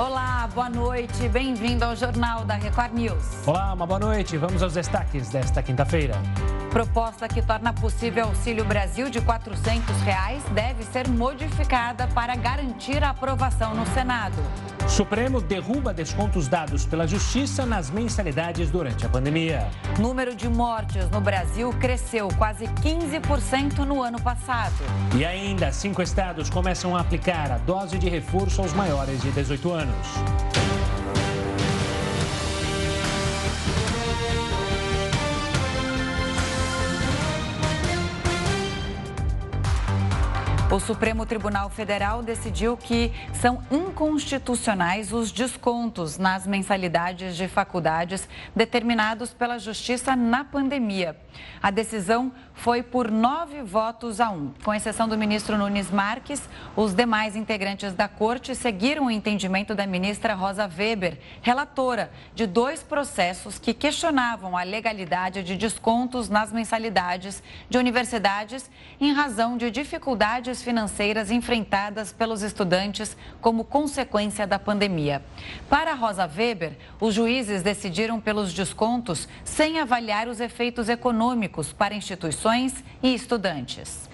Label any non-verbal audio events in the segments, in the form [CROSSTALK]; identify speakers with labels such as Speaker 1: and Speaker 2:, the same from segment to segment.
Speaker 1: Olá, boa noite. Bem-vindo ao Jornal da Record News.
Speaker 2: Olá, uma boa noite. Vamos aos destaques desta quinta-feira.
Speaker 1: Proposta que torna possível Auxílio Brasil de 400 reais deve ser modificada para garantir a aprovação no Senado.
Speaker 2: Supremo derruba descontos dados pela Justiça nas mensalidades durante a pandemia.
Speaker 1: Número de mortes no Brasil cresceu quase 15% no ano passado.
Speaker 2: E ainda, cinco estados começam a aplicar a dose de reforço aos maiores de 18 anos.
Speaker 1: O Supremo Tribunal Federal decidiu que são inconstitucionais os descontos nas mensalidades de faculdades determinados pela Justiça na pandemia. A decisão foi por nove votos a um. Com exceção do ministro Nunes Marques, os demais integrantes da corte seguiram o entendimento da ministra Rosa Weber, relatora de dois processos que questionavam a legalidade de descontos nas mensalidades de universidades em razão de dificuldades financeiras enfrentadas pelos estudantes como consequência da pandemia. Para Rosa Weber, os juízes decidiram pelos descontos sem avaliar os efeitos econômicos para instituições e estudantes.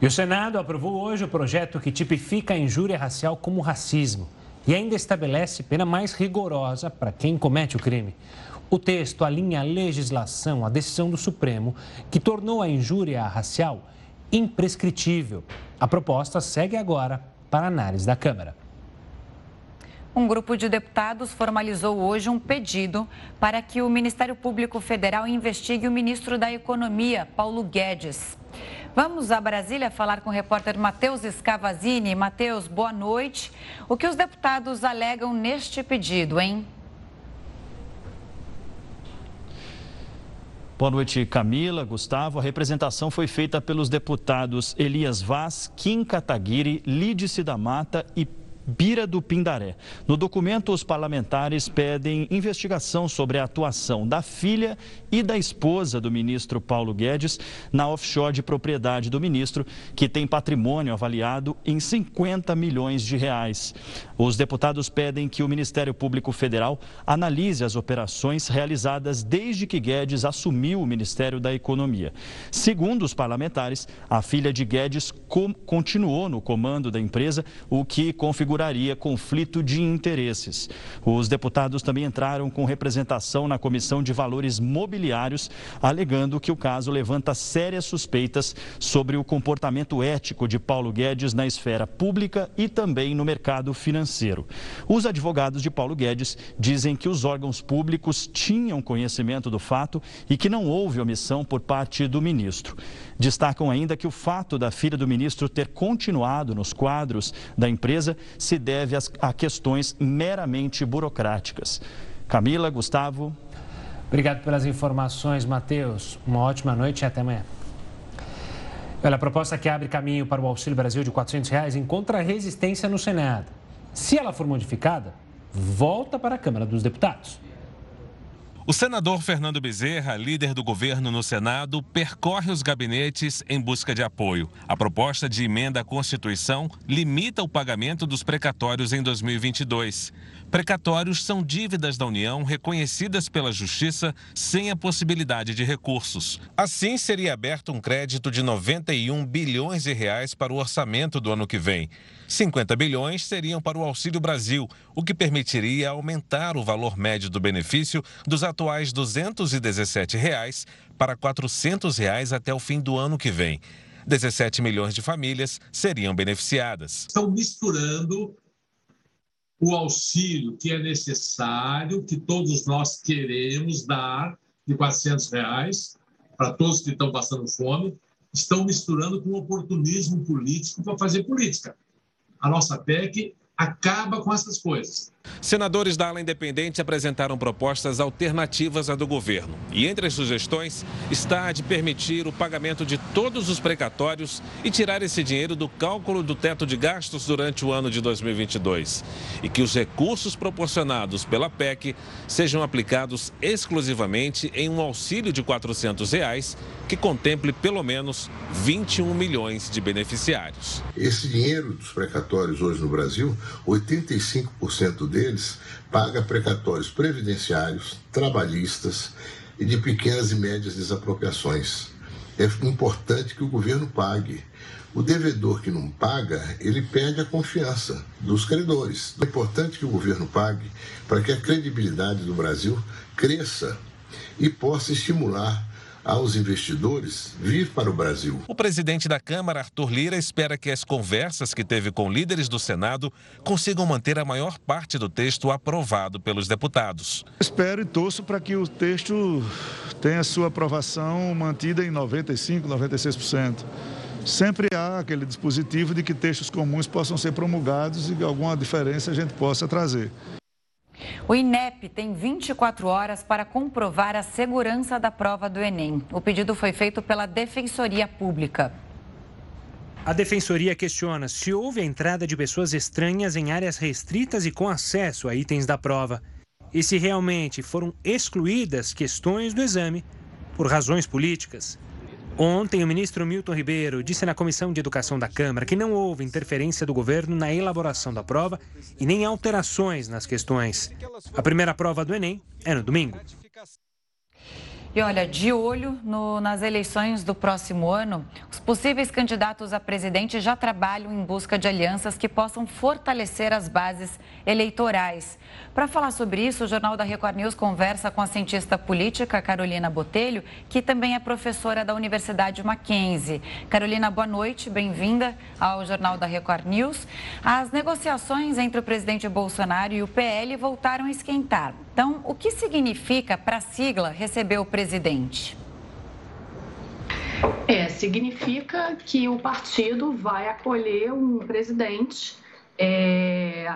Speaker 2: E o Senado aprovou hoje o projeto que tipifica a injúria racial como racismo e ainda estabelece pena mais rigorosa para quem comete o crime. O texto alinha a legislação à decisão do Supremo, que tornou a injúria racial imprescritível. A proposta segue agora para análise da Câmara.
Speaker 1: Um grupo de deputados formalizou hoje um pedido para que o Ministério Público Federal investigue o ministro da Economia, Paulo Guedes. Vamos a Brasília falar com o repórter Matheus Scavazini. Matheus, boa noite. O que os deputados alegam neste pedido, hein?
Speaker 3: Boa noite, Camila, Gustavo. A representação foi feita pelos deputados Elias Vaz, Kim Kataguiri, Lídice da Mata e Bira do Pindaré. No documento, os parlamentares pedem investigação sobre a atuação da filha e da esposa do ministro Paulo Guedes na offshore de propriedade do ministro, que tem patrimônio avaliado em 50 milhões de reais. Os deputados pedem que o Ministério Público Federal analise as operações realizadas desde que Guedes assumiu o Ministério da Economia. Segundo os parlamentares, a filha de Guedes continuou no comando da empresa, o que configura configuraria conflito de interesses. Os deputados também entraram com representação na Comissão de Valores Mobiliários, alegando que o caso levanta sérias suspeitas sobre o comportamento ético de Paulo Guedes na esfera pública e também no mercado financeiro. Os advogados de Paulo Guedes dizem que os órgãos públicos tinham conhecimento do fato e que não houve omissão por parte do ministro. Destacam ainda que o fato da filha do ministro ter continuado nos quadros da empresa se deve a questões meramente burocráticas. Camila, Gustavo.
Speaker 2: Obrigado pelas informações, Matheus. Uma ótima noite e até amanhã. Olha, a proposta que abre caminho para o Auxílio Brasil de 400 reais encontra resistência no Senado. Se ela for modificada, volta para a Câmara dos Deputados.
Speaker 4: O senador Fernando Bezerra, líder do governo no Senado, percorre os gabinetes em busca de apoio. A proposta de emenda à Constituição limita o pagamento dos precatórios em 2022. Precatórios são dívidas da União reconhecidas pela Justiça sem a possibilidade de recursos. Assim, seria aberto um crédito de 91 bilhões de reais para o orçamento do ano que vem. 50 bilhões seriam para o Auxílio Brasil, o que permitiria aumentar o valor médio do benefício dos atuais 217 reais para 400 reais até o fim do ano que vem. 17 milhões de famílias seriam beneficiadas.
Speaker 5: Estão misturando o auxílio que é necessário, que todos nós queremos dar, de 400 reais, para todos que estão passando fome, estão misturando com oportunismo político para fazer política. A nossa PEC acaba com essas coisas.
Speaker 4: Senadores da ala independente apresentaram propostas alternativas à do governo. E entre as sugestões está a de permitir o pagamento de todos os precatórios e tirar esse dinheiro do cálculo do teto de gastos durante o ano de 2022. E que os recursos proporcionados pela PEC sejam aplicados exclusivamente em um auxílio de 400 reais que contemple pelo menos 21 milhões de beneficiários.
Speaker 6: Esse dinheiro dos precatórios hoje no Brasil, 85% deles paga precatórios previdenciários, trabalhistas e de pequenas e médias desapropriações. É importante que o governo pague. O devedor que não paga, ele perde a confiança dos credores. É importante que o governo pague para que a credibilidade do Brasil cresça e possa estimular aos investidores vir para o Brasil.
Speaker 4: O presidente da Câmara, Arthur Lira, espera que as conversas que teve com líderes do Senado consigam manter a maior parte do texto aprovado pelos deputados.
Speaker 7: Espero e torço para que o texto tenha sua aprovação mantida em 95%, 96% sempre há aquele dispositivo de que textos comuns possam ser promulgados e alguma diferença a gente possa trazer.
Speaker 1: O INEP tem 24 horas para comprovar a segurança da prova do Enem. O pedido foi feito pela Defensoria Pública.
Speaker 2: A Defensoria questiona se houve a entrada de pessoas estranhas em áreas restritas e com acesso a itens da prova. E se realmente foram excluídas questões do exame por razões políticas. Ontem, o ministro Milton Ribeiro disse na Comissão de Educação da Câmara que não houve interferência do governo na elaboração da prova e nem alterações nas questões. A primeira prova do Enem é no domingo.
Speaker 1: E olha, de olho no, nas eleições do próximo ano, os possíveis candidatos a presidente já trabalham em busca de alianças que possam fortalecer as bases eleitorais. Para falar sobre isso, o Jornal da Record News conversa com a cientista política Carolina Botelho, que também é professora da Universidade Mackenzie. Carolina, boa noite, bem-vinda ao Jornal da Record News. As negociações entre o presidente Bolsonaro e o PL voltaram a esquentar. Então, o que significa para a sigla receber o presidente?
Speaker 8: É, significa que o partido vai acolher um presidente é,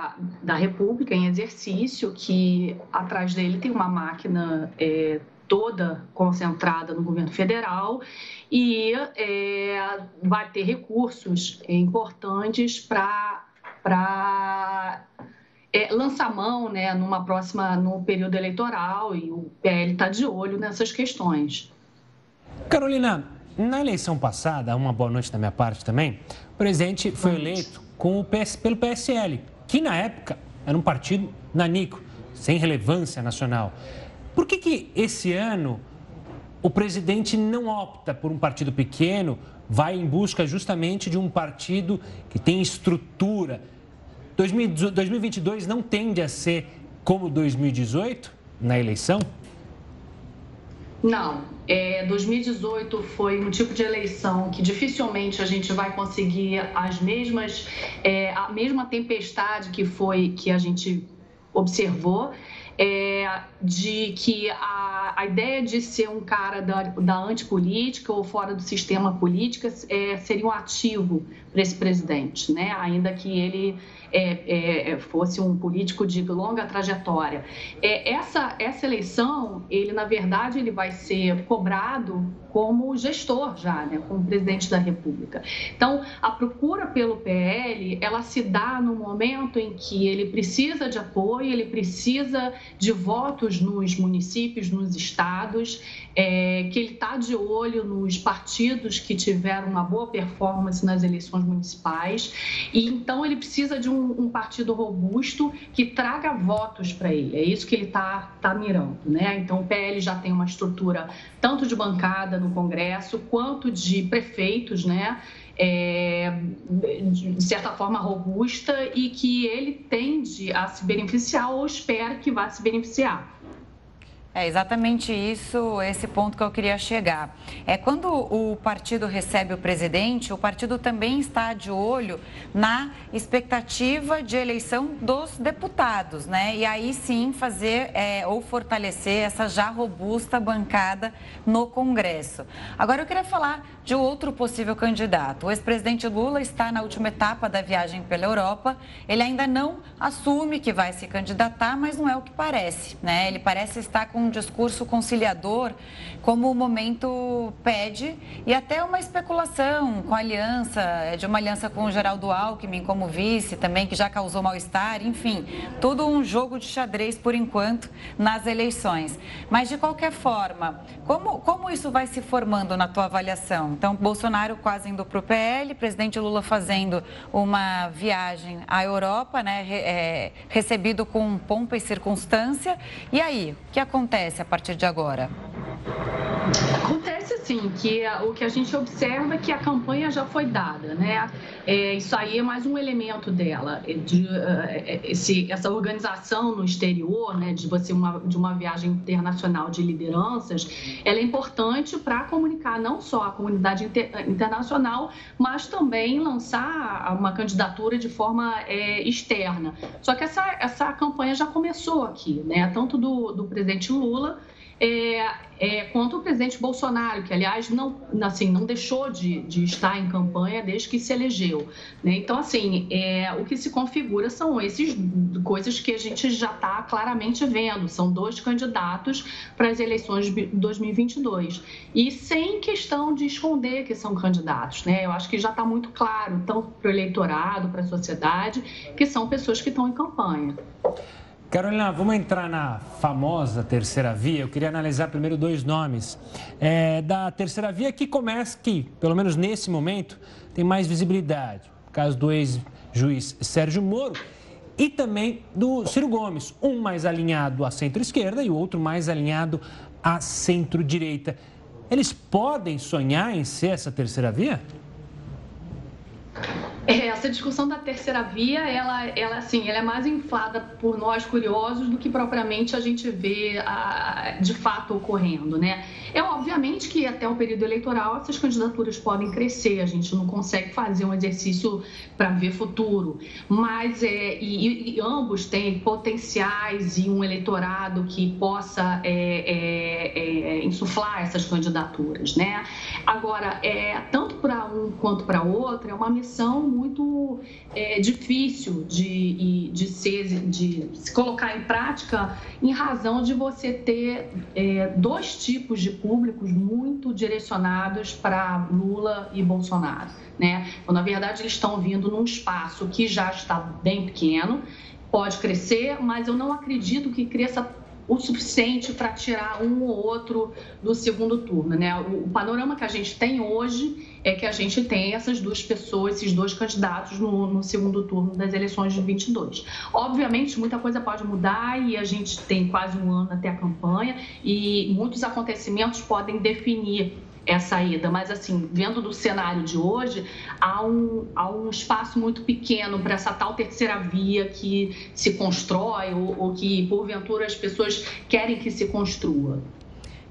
Speaker 8: da República em exercício, que atrás dele tem uma máquina é, toda concentrada no governo federal e é, vai ter recursos importantes para é, lançar mão né, numa próxima, no período eleitoral e o PL está de olho nessas questões.
Speaker 2: Carolina, na eleição passada, uma boa noite da minha parte também, o presidente foi eleito com o PS, pelo PSL, que na época era um partido nanico, sem relevância nacional. Por que, que esse ano o presidente não opta por um partido pequeno, vai em busca justamente de um partido que tem estrutura? 2022 não tende a ser como 2018 na eleição?
Speaker 8: Não. É, 2018 foi um tipo de eleição que dificilmente a gente vai conseguir as mesmas, é, a mesma tempestade que foi que a gente observou. É, de que a, a ideia de ser um cara da, da antipolítica ou fora do sistema político é, seria um ativo para esse presidente, né? ainda que ele é, é, fosse um político de longa trajetória. É, essa, essa eleição, ele na verdade ele vai ser cobrado como gestor já, né, como presidente da República. Então, a procura pelo PL, ela se dá no momento em que ele precisa de apoio, ele precisa de votos nos municípios, nos estados, é, que ele está de olho nos partidos que tiveram uma boa performance nas eleições municipais, e então ele precisa de um, um partido robusto que traga votos para ele. É isso que ele está tá mirando, né? Então o PL já tem uma estrutura tanto de bancada no Congresso quanto de prefeitos, né? É, de certa forma robusta e que ele tende a se beneficiar ou espera que vá se beneficiar.
Speaker 1: É exatamente isso, esse ponto que eu queria chegar. É quando o partido recebe o presidente, o partido também está de olho na expectativa de eleição dos deputados, né? E aí sim fazer é, ou fortalecer essa já robusta bancada no Congresso. Agora eu queria falar de outro possível candidato. O ex-presidente Lula está na última etapa da viagem pela Europa. Ele ainda não assume que vai se candidatar, mas não é o que parece, né? Ele parece estar com um discurso conciliador, como o momento pede, e até uma especulação com aliança, é de uma aliança com o Geraldo Alckmin como vice também, que já causou mal-estar, enfim, tudo um jogo de xadrez por enquanto nas eleições. Mas de qualquer forma, como, como isso vai se formando na tua avaliação? Então, Bolsonaro quase indo para o PL, presidente Lula fazendo uma viagem à Europa, né, é, recebido com pompa e circunstância. E aí, o que acontece? Acontece a partir de agora?
Speaker 8: Acontece sim, que o que a gente observa é que a campanha já foi dada, né? É, isso aí é mais um elemento dela, é de, uh, esse, essa organização no exterior, né, de você uma, de uma viagem internacional de lideranças, ela é importante para comunicar não só a comunidade inter, internacional, mas também lançar uma candidatura de forma é, externa. Só que essa, essa campanha já começou aqui, né? Tanto do, do presidente Lula é, é, quanto o presidente Bolsonaro, que, aliás, não, assim, não deixou de, de estar em campanha desde que se elegeu. Né? Então, assim, é, o que se configura são essas coisas que a gente já está claramente vendo. São dois candidatos para as eleições de 2022. E sem questão de esconder que são candidatos. Né? Eu acho que já está muito claro, tanto para o eleitorado, para a sociedade, que são pessoas que estão em campanha.
Speaker 2: Carolina, vamos entrar na famosa terceira via. Eu queria analisar primeiro dois nomes é, da terceira via que começa, que pelo menos nesse momento tem mais visibilidade. Caso do ex-juiz Sérgio Moro e também do Ciro Gomes, um mais alinhado à centro-esquerda e o outro mais alinhado à centro-direita. Eles podem sonhar em ser essa terceira via?
Speaker 8: É, essa discussão da terceira via, ela, ela, assim, ela é mais inflada por nós curiosos do que propriamente a gente vê a, de fato ocorrendo, né? É obviamente que até o período eleitoral essas candidaturas podem crescer, a gente não consegue fazer um exercício para ver futuro, mas é, e, e, ambos têm potenciais e um eleitorado que possa é, é, é insuflar essas candidaturas, né? Agora, é, tanto para um quanto para outro, é uma missão muito é, difícil de, de, ser, de se colocar em prática em razão de você ter é, dois tipos de públicos muito direcionados para Lula e Bolsonaro. Né? Então, na verdade, eles estão vindo num espaço que já está bem pequeno, pode crescer, mas eu não acredito que cresça o suficiente para tirar um ou outro do segundo turno. Né? O, o, panorama que a gente tem hoje é que a gente tem essas duas pessoas, esses dois candidatos no, no segundo turno das eleições de 22. Obviamente, muita coisa pode mudar e a gente tem quase um ano até a campanha e muitos acontecimentos podem definir essa ida, mas assim, vendo do cenário de hoje, há um, há um espaço muito pequeno para essa tal terceira via que se constrói ou, ou que, porventura, as pessoas querem que se construa.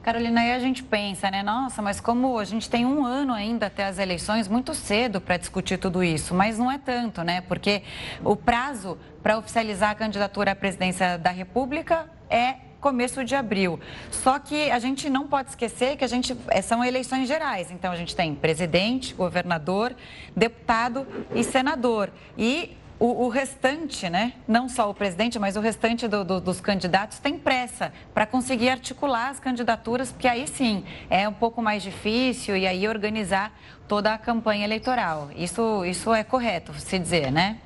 Speaker 1: Carolina, aí a gente pensa, né? Nossa, mas como a gente tem um ano ainda até as eleições, muito cedo para discutir tudo isso, mas não é tanto, né? Porque o prazo para oficializar a candidatura à presidência da República é começo de abril. Só que a gente não pode esquecer que a gente é, são eleições gerais. Então a gente tem presidente, governador, deputado e senador. E o, o, restante, né? Não só o presidente, mas o restante do, do, dos candidatos tem pressa para conseguir articular as candidaturas, porque aí sim é um pouco mais difícil e aí organizar toda a campanha eleitoral. Isso, isso é correto se dizer, né?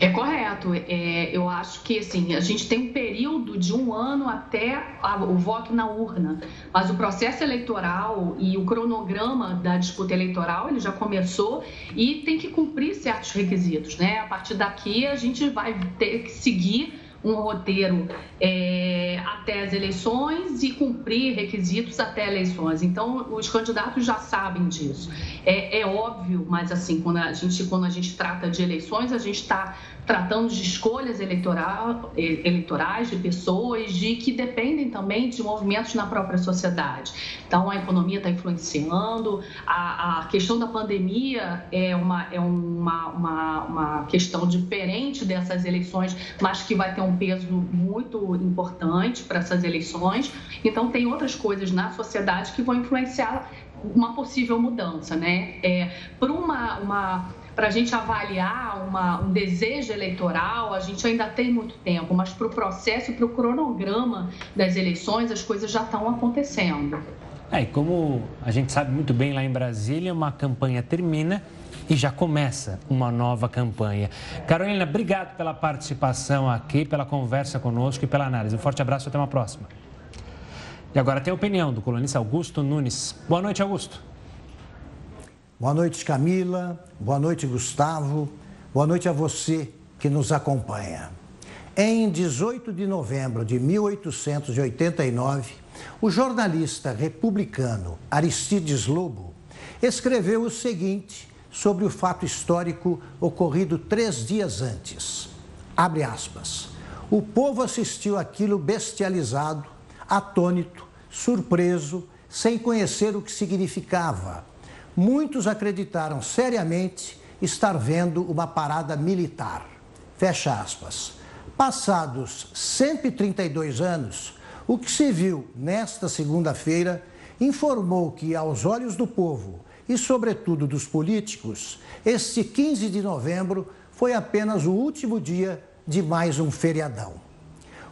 Speaker 8: É correto. É, eu acho que assim, a gente tem um período de um ano até a, o voto na urna, mas o processo eleitoral e o cronograma da disputa eleitoral ele já começou e tem que cumprir certos requisitos. Né? A partir daqui a gente vai ter que seguir um roteiro é, até as eleições e cumprir requisitos até eleições. Então, os candidatos já sabem disso. É, é óbvio, mas assim, quando a gente, quando a gente trata de eleições, a gente está tratando de escolhas eleitorais de pessoas, de que dependem também de movimentos na própria sociedade. Então, a economia está influenciando, a, a, questão da pandemia é, uma, é uma, uma, uma questão diferente dessas eleições, mas que vai ter um peso muito importante para essas eleições. Então, tem outras coisas na sociedade que vão influenciar uma possível mudança, né? É, para uma, uma para a gente avaliar uma, um desejo eleitoral, a gente ainda tem muito tempo, mas para o processo para o cronograma das eleições, as coisas já estão acontecendo.
Speaker 2: É, e como a gente sabe muito bem lá em Brasília, uma campanha termina e já começa uma nova campanha. Carolina, obrigado pela participação aqui, pela conversa conosco e pela análise. Um forte abraço e até uma próxima. E agora tem a opinião do colunista Augusto Nunes. Boa noite, Augusto.
Speaker 9: Boa noite, Camila. Boa noite, Gustavo. Boa noite a você que nos acompanha. Em 18 de novembro de 1889, o jornalista republicano Aristides Lobo escreveu o seguinte sobre o fato histórico ocorrido três dias antes. Abre aspas. O povo assistiu aquilo bestializado, atônito, surpreso, sem conhecer o que significava muitos acreditaram seriamente estar vendo uma parada militar. Fecha aspas. Passados 132 anos, o que se viu nesta segunda-feira informou que, aos olhos do povo e, sobretudo, dos políticos, este 15 de novembro foi apenas o último dia de mais um feriadão.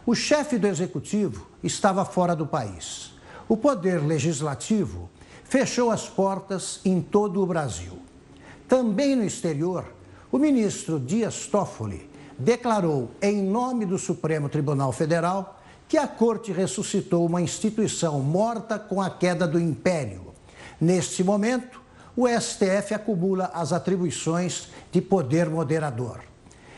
Speaker 9: O chefe do executivo estava fora do país. O poder legislativo fechou as portas em todo o Brasil. Também no exterior, o ministro Dias Toffoli declarou, em nome do Supremo Tribunal Federal, que a Corte ressuscitou uma instituição morta com a queda do império. Neste momento, o STF acumula as atribuições de poder moderador.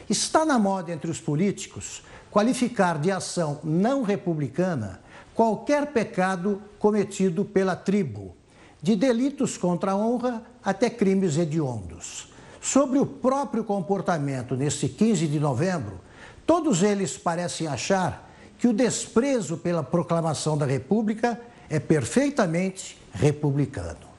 Speaker 9: Está na moda entre os políticos qualificar de ação não republicana qualquer pecado cometido pela tribo, de delitos contra a honra até crimes hediondos. Sobre o próprio comportamento nesse 15 de novembro, todos eles parecem achar que o desprezo pela proclamação da República é perfeitamente republicano.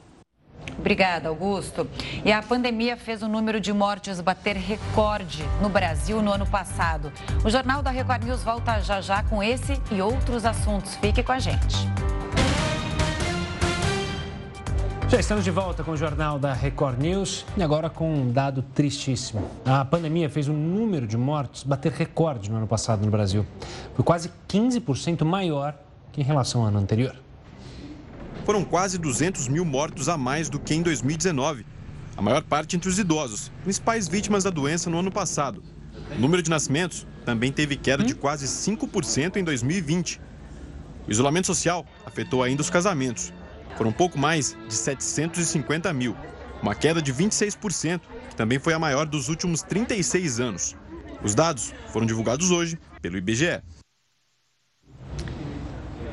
Speaker 1: Obrigada, Augusto. E a pandemia fez o número de mortes bater recorde no Brasil no ano passado. O Jornal da Record News volta já já com esse e outros assuntos. Fique com a gente.
Speaker 2: Já estamos de volta com o Jornal da Record News e agora com um dado tristíssimo. A pandemia fez o número de mortos bater recorde no ano passado no Brasil. Foi quase 15% maior que em relação ao ano anterior.
Speaker 10: Foram quase 200 mil mortos a mais do que em 2019. A maior parte entre os idosos, principais vítimas da doença no ano passado. O número de nascimentos também teve queda de quase 5% em 2020. O isolamento social afetou ainda os casamentos foram pouco mais de 750 mil, uma queda de 26%, que também foi a maior dos últimos 36 anos. Os dados foram divulgados hoje pelo IBGE.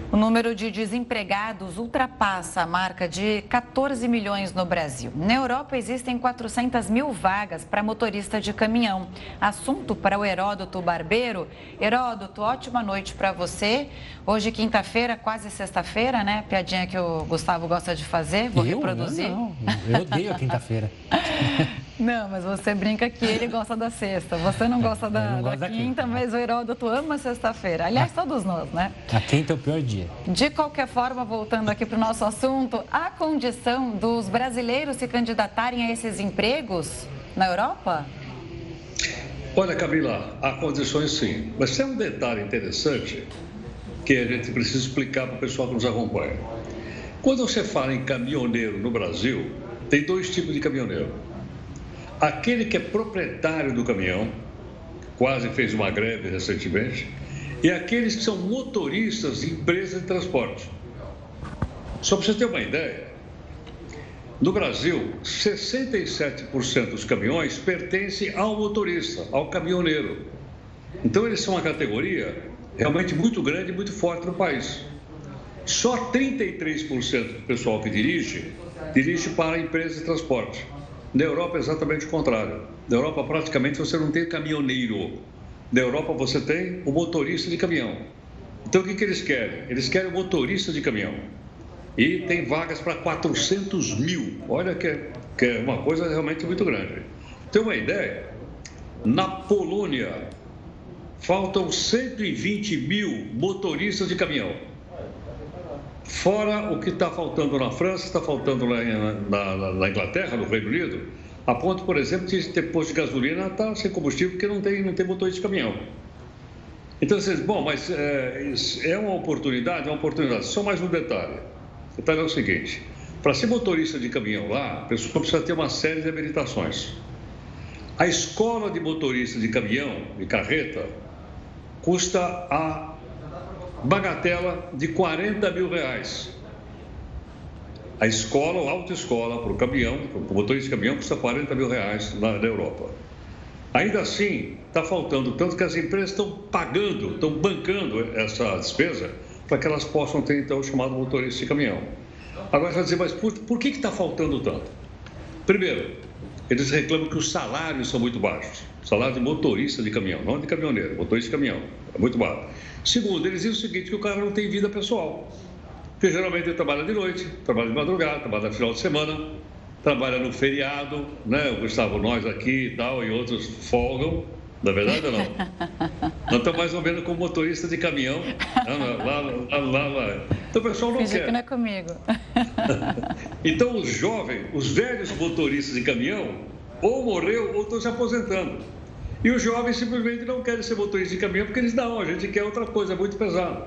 Speaker 1: O número de desempregados ultrapassa a marca de 14 milhões no Brasil. Na Europa existem 400 mil vagas para motorista de caminhão. Assunto para o Heródoto Barbeiro. Heródoto, ótima noite para você. Hoje, quinta-feira, quase sexta-feira, né? Piadinha que o Gustavo gosta de fazer. Vou
Speaker 2: eu?
Speaker 1: reproduzir.
Speaker 2: Não, não. Eu odeio a quinta-feira. [LAUGHS]
Speaker 1: Não, mas você brinca que ele gosta da sexta. Você não gosta da, não da, quinta, mas o Heródoto ama sexta-feira. Aliás, ah. todos nós, né?
Speaker 2: A quinta é o pior dia.
Speaker 1: De qualquer forma, voltando aqui para o nosso assunto, a condição dos brasileiros se candidatarem a esses empregos na Europa?
Speaker 11: Olha, Camila, há condições sim. Mas tem um detalhe interessante que a gente precisa explicar para o pessoal que nos acompanha. Quando você fala em caminhoneiro no Brasil, tem dois tipos de caminhoneiro Aquele que é proprietário do caminhão, quase fez uma greve recentemente, e aqueles que são motoristas de empresas de transporte. Só para você ter uma ideia, no Brasil, 67% dos caminhões pertencem ao motorista, ao caminhoneiro. Então, eles são uma categoria realmente muito grande e muito forte no país. Só 33% do pessoal que dirige, dirige para a empresa de transporte. Na Europa é exatamente o contrário. Na Europa, praticamente, você não tem caminhoneiro. Na Europa, você tem o motorista de caminhão. Então, o que, que eles querem? Eles querem o motorista de caminhão. E tem vagas para 400 mil. Olha que é, que é uma coisa realmente muito grande. Tem uma ideia? Na Polônia, faltam 120 mil motoristas de caminhão. Fora o que está faltando na França, está faltando lá na, na, Inglaterra, no Reino Unido, a ponto, por exemplo, de ter posto de gasolina está sem combustível porque não tem, não tem motorista de caminhão. Então, vocês, bom, mas é, é uma oportunidade, é uma oportunidade. Só mais um detalhe. O detalhe é o seguinte: para ser motorista de caminhão lá, a pessoa precisa ter uma série de habilitações. A escola de motorista de caminhão, de carreta, custa a bagatela de 40 mil reais. A escola ou autoescola para o caminhão, para o motorista de caminhão, custa 40 mil reais na, na Europa. Ainda assim, está faltando tanto que as empresas estão pagando, estão bancando essa despesa para que elas possam ter, então, o chamado motorista de caminhão. Agora, você vai dizer, mas por, por que está faltando tanto? Primeiro, eles reclamam que os salários são muito baixos. Salário de motorista de caminhão, não de caminhoneiro, motorista de caminhão, é muito baixo. Segundo, eles dizem o seguinte, que o cara não tem vida pessoal. Porque geralmente ele trabalha de noite, trabalha de madrugada, trabalha no final de semana, trabalha no feriado, né? O Gustavo, nós aqui e tal, e outros folgam, na é verdade ou não? [LAUGHS] Nós estamos mais ou menos como motorista de caminhão. Lá, lá, lá, lá. Então o pessoal não
Speaker 1: Finge
Speaker 11: quer.
Speaker 1: que não é comigo. [LAUGHS]
Speaker 11: então os jovens, os velhos motoristas de caminhão, ou morreu ou estão se aposentando. E os jovens simplesmente não querem ser motoristas de caminhão porque eles não, a gente quer outra coisa, é muito pesado.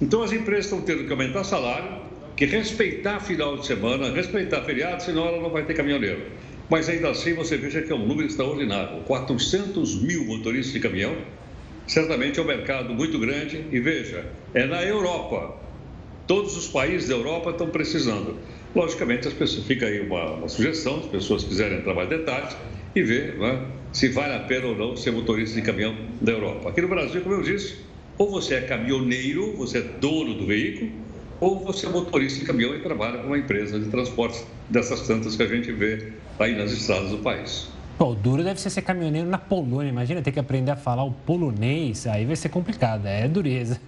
Speaker 11: Então as empresas estão tendo que aumentar salário, que respeitar final de semana, respeitar feriado, senão ela não vai ter caminhoneiro. Mas ainda assim você veja que é um número extraordinário. 400 mil motoristas de caminhão, certamente é um mercado muito grande. E veja, é na Europa. Todos os países da Europa estão precisando. Logicamente, as pessoas, fica aí uma, uma sugestão, se as pessoas quiserem trabalhar detalhes e ver né, se vale a pena ou não ser motorista de caminhão da Europa. Aqui no Brasil, como eu disse, ou você é caminhoneiro, você é dono do veículo, ou você é motorista de caminhão e trabalha com uma empresa de transportes dessas tantas que a gente vê aí nas estradas do país.
Speaker 2: Pô, o duro deve ser ser caminhoneiro na Polônia. Imagina ter que aprender a falar o polonês, aí vai ser complicado, é dureza.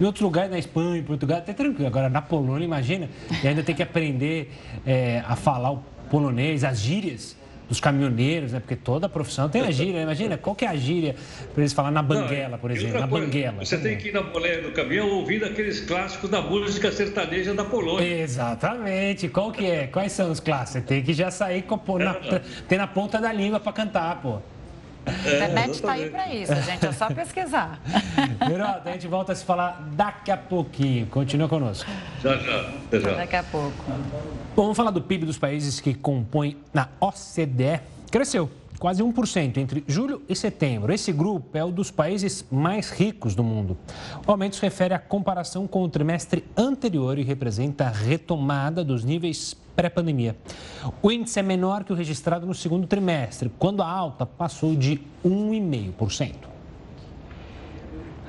Speaker 2: Em outros lugares, na Espanha, em Portugal, até tranquilo. Agora, na Polônia, imagina, e ainda ter que aprender é, a falar o polonês, as gírias dos caminhoneiros, né? Porque toda profissão tem a gíria. Né? Imagina, qual que é a gíria para eles falar na banguela, por exemplo? Na banguela.
Speaker 11: Você tem que ir na boleia do caminhão ouvindo aqueles clássicos da música sertaneja da Polônia.
Speaker 2: Exatamente. Qual que é? Quais são os clássicos? Tem que já sair com, na, ter na ponta da língua para cantar, pô.
Speaker 1: A internet está aí para isso, gente. É só pesquisar. [LAUGHS]
Speaker 2: Mirota, a gente volta a se falar daqui a pouquinho. Continua conosco.
Speaker 11: Já, já. Até já.
Speaker 1: Daqui a pouco.
Speaker 2: Bom, vamos falar do PIB dos países que compõem na OCDE. Cresceu quase 1% entre julho e setembro. Esse grupo é o dos países mais ricos do mundo. O aumento se refere à comparação com o trimestre anterior e representa a retomada dos níveis pré-pandemia. O índice é menor que o registrado no segundo trimestre, quando a alta passou de 1,5%.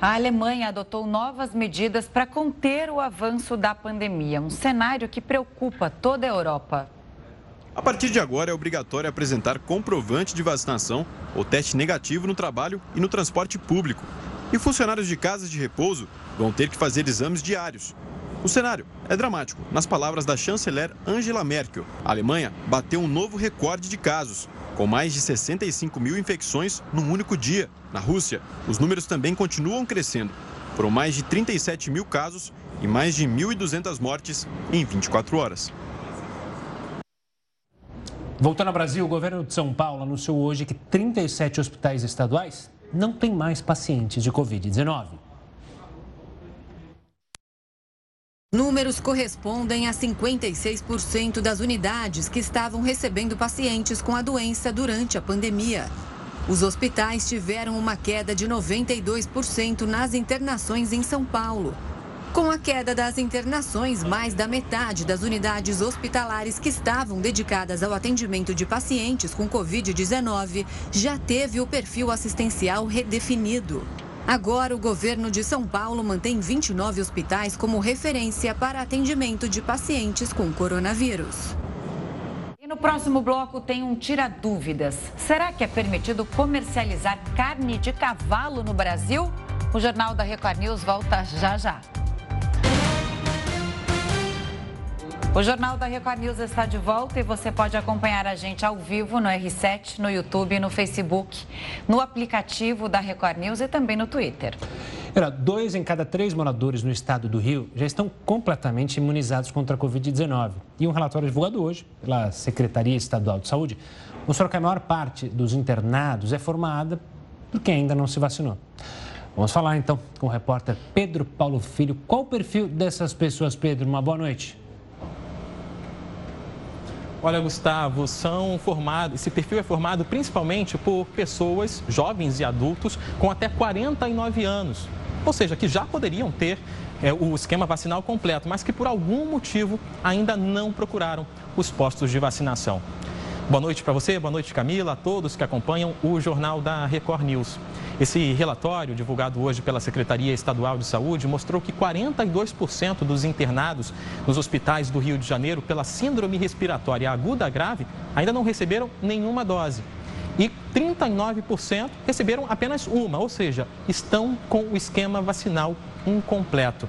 Speaker 1: A Alemanha adotou novas medidas para conter o avanço da pandemia, um cenário que preocupa toda a Europa.
Speaker 10: A partir de agora é obrigatório apresentar comprovante de vacinação ou teste negativo no trabalho e no transporte público. E funcionários de casas de repouso vão ter que fazer exames diários. O cenário é dramático. Nas palavras da chanceler Angela Merkel, a Alemanha bateu um novo recorde de casos, com mais de 65 mil infecções num único dia. Na Rússia, os números também continuam crescendo. Foram mais de 37 mil casos e mais de 1.200 mortes em 24 horas.
Speaker 2: Voltando ao Brasil, o governo de São Paulo anunciou hoje que 37 hospitais estaduais não têm mais pacientes de Covid-19.
Speaker 12: Números correspondem a 56% das unidades que estavam recebendo pacientes com a doença durante a pandemia. Os hospitais tiveram uma queda de 92% nas internações em São Paulo. Com a queda das internações, mais da metade das unidades hospitalares que estavam dedicadas ao atendimento de pacientes com Covid-19 já teve o perfil assistencial redefinido. Agora, o governo de São Paulo mantém 29 hospitais como referência para atendimento de pacientes com coronavírus
Speaker 1: no próximo bloco tem um tira dúvidas. Será que é permitido comercializar carne de cavalo no Brasil? O Jornal da Record News volta já já. O Jornal da Record News está de volta e você pode acompanhar a gente ao vivo no R7, no YouTube, no Facebook, no aplicativo da Record News e também no Twitter.
Speaker 2: Era, dois em cada três moradores no estado do Rio já estão completamente imunizados contra a Covid-19. E um relatório divulgado hoje pela Secretaria Estadual de Saúde mostrou que a maior parte dos internados é formada por quem ainda não se vacinou. Vamos falar então com o repórter Pedro Paulo Filho. Qual o perfil dessas pessoas, Pedro? Uma boa noite.
Speaker 13: Olha, Gustavo, são formados, esse perfil é formado principalmente por pessoas jovens e adultos com até 49 anos, ou seja, que já poderiam ter é, o esquema vacinal completo, mas que por algum motivo ainda não procuraram os postos de vacinação. Boa noite para você, boa noite Camila, a todos que acompanham o Jornal da Record News. Esse relatório, divulgado hoje pela Secretaria Estadual de Saúde, mostrou que 42% dos internados nos hospitais do Rio de Janeiro pela síndrome respiratória aguda grave ainda não receberam nenhuma dose. E 39% receberam apenas uma, ou seja, estão com o esquema vacinal incompleto.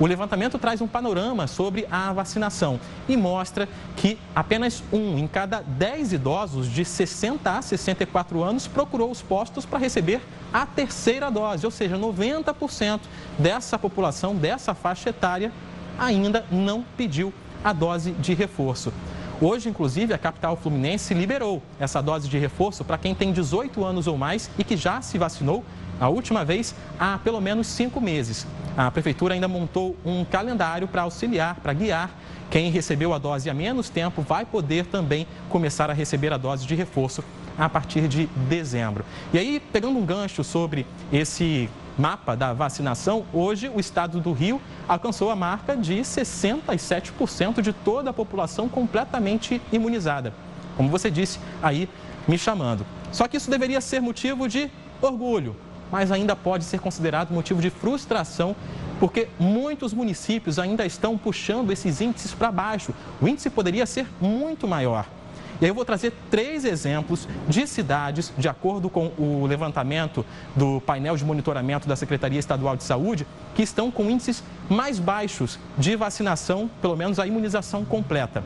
Speaker 13: O levantamento traz um panorama sobre a vacinação e mostra que apenas um em cada 10 idosos de 60 a 64 anos procurou os postos para receber a terceira dose, ou seja, 90% dessa população, dessa faixa etária, ainda não pediu a dose de reforço. Hoje, inclusive, a capital fluminense liberou essa dose de reforço para quem tem 18 anos ou mais e que já se vacinou a última vez há pelo menos cinco meses. A prefeitura ainda montou um calendário para auxiliar, para guiar. Quem recebeu a dose há menos tempo vai poder também começar a receber a dose de reforço a partir de dezembro. E aí, pegando um gancho sobre esse mapa da vacinação, hoje o estado do Rio alcançou a marca de 67% de toda a população completamente imunizada. Como você disse aí, me chamando. Só que isso deveria ser motivo de orgulho, mas ainda pode ser considerado motivo de frustração, porque muitos municípios ainda estão puxando esses índices para baixo. O índice poderia ser muito maior. E aí eu vou trazer três exemplos de cidades, de acordo com o levantamento do painel de monitoramento da Secretaria Estadual de Saúde, que estão com índices mais baixos de vacinação, pelo menos a imunização completa.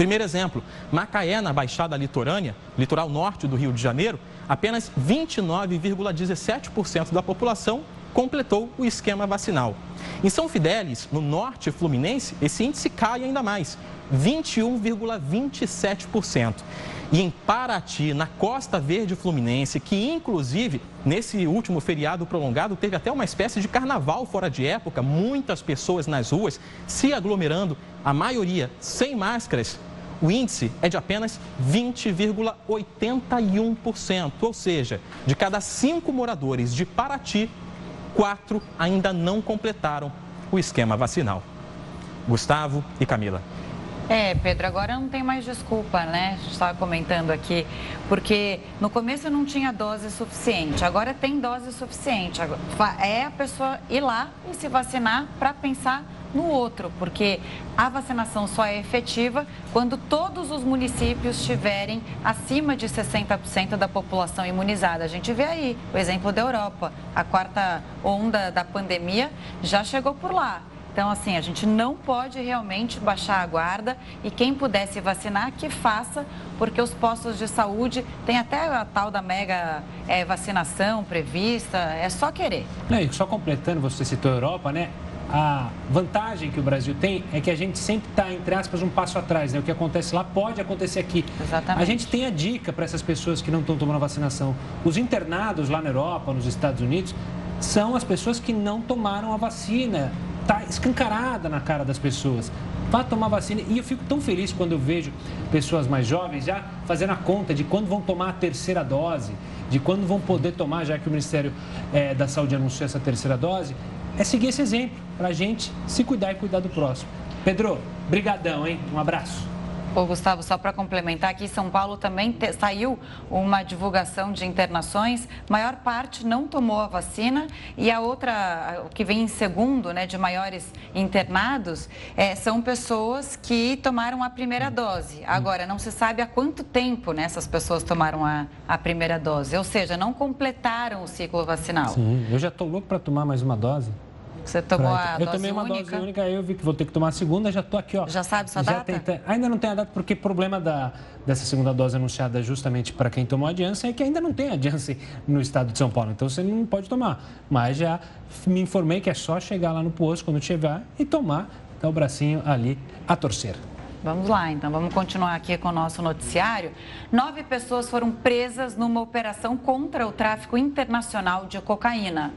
Speaker 13: Primeiro exemplo, Macaé, na Baixada Litorânea, litoral norte do Rio de Janeiro, apenas 29,17% da população completou o esquema vacinal. Em São Fidélis, no norte fluminense, esse índice cai ainda mais, 21,27%. E em Paraty, na Costa Verde Fluminense, que inclusive nesse último feriado prolongado teve até uma espécie de carnaval fora de época, muitas pessoas nas ruas se aglomerando, a maioria sem máscaras, o índice é de apenas 20,81%, ou seja, de cada cinco moradores de Paraty, quatro ainda não completaram o esquema vacinal. Gustavo e Camila.
Speaker 1: É, Pedro, agora não tem mais desculpa, né? A gente estava comentando aqui, porque no começo não tinha dose suficiente, agora tem dose suficiente. É a pessoa ir lá e se vacinar para pensar no outro, porque a vacinação só é efetiva quando todos os municípios estiverem acima de 60% da população imunizada. A gente vê aí o exemplo da Europa. A quarta onda da pandemia já chegou por lá. Então, assim, a gente não pode realmente baixar a guarda e quem puder se vacinar, que faça, porque os postos de saúde têm até a tal da mega é, vacinação prevista, é só querer.
Speaker 2: É, e só completando, você citou a Europa, né? A vantagem que o Brasil tem é que a gente sempre está, entre aspas, um passo atrás. Né? O que acontece lá pode acontecer aqui.
Speaker 1: Exatamente.
Speaker 2: A gente tem a dica para essas pessoas que não estão tomando a vacinação. Os internados lá na Europa, nos Estados Unidos, são as pessoas que não tomaram a vacina. Está escancarada na cara das pessoas. Vá tomar vacina. E eu fico tão feliz quando eu vejo pessoas mais jovens já fazendo a conta de quando vão tomar a terceira dose, de quando vão poder tomar, já que o Ministério é, da Saúde anunciou essa terceira dose é seguir esse exemplo para a gente se cuidar e cuidar do próximo. Pedro, brigadão, hein? Um abraço.
Speaker 1: Ô, Gustavo, só para complementar, aqui São Paulo também te, saiu uma divulgação de internações. Maior parte não tomou a vacina e a outra, o que vem em segundo, né, de maiores internados, é, são pessoas que tomaram a primeira dose. Agora, não se sabe há quanto tempo né, essas pessoas tomaram a, a primeira dose, ou seja, não completaram o ciclo vacinal.
Speaker 2: Sim, eu já estou louco para tomar mais uma dose.
Speaker 1: Você tomou pra... a
Speaker 2: eu
Speaker 1: dose
Speaker 2: tomei uma
Speaker 1: única?
Speaker 2: dose única, aí eu vi que vou ter que tomar a segunda, já estou aqui, ó.
Speaker 1: Já sabe sua data?
Speaker 2: Tenta... Ainda não tem a data, porque o problema da, dessa segunda dose anunciada justamente para quem tomou a Janssen é que ainda não tem a Janssen no estado de São Paulo, então você não pode tomar. Mas já me informei que é só chegar lá no posto quando tiver e tomar, tá o bracinho ali a torcer.
Speaker 1: Vamos lá, então, vamos continuar aqui com o nosso noticiário. Nove pessoas foram presas numa operação contra o tráfico internacional de cocaína.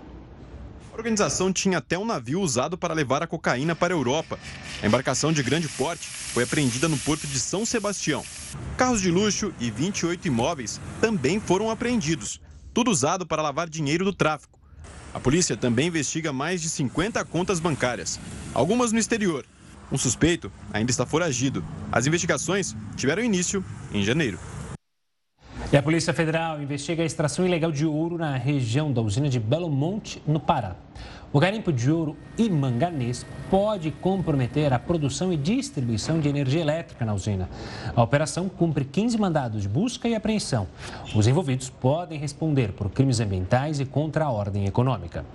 Speaker 10: A organização tinha até um navio usado para levar a cocaína para a Europa. A embarcação de grande porte foi apreendida no porto de São Sebastião. Carros de luxo e 28 imóveis também foram apreendidos, tudo usado para lavar dinheiro do tráfico. A polícia também investiga mais de 50 contas bancárias, algumas no exterior. Um suspeito ainda está foragido. As investigações tiveram início em janeiro.
Speaker 2: E a Polícia Federal investiga a extração ilegal de ouro na região da usina de Belo Monte, no Pará. O garimpo de ouro e manganês pode comprometer a produção e distribuição de energia elétrica na usina. A operação cumpre 15 mandados de busca e apreensão. Os envolvidos podem responder por crimes ambientais e contra a ordem econômica.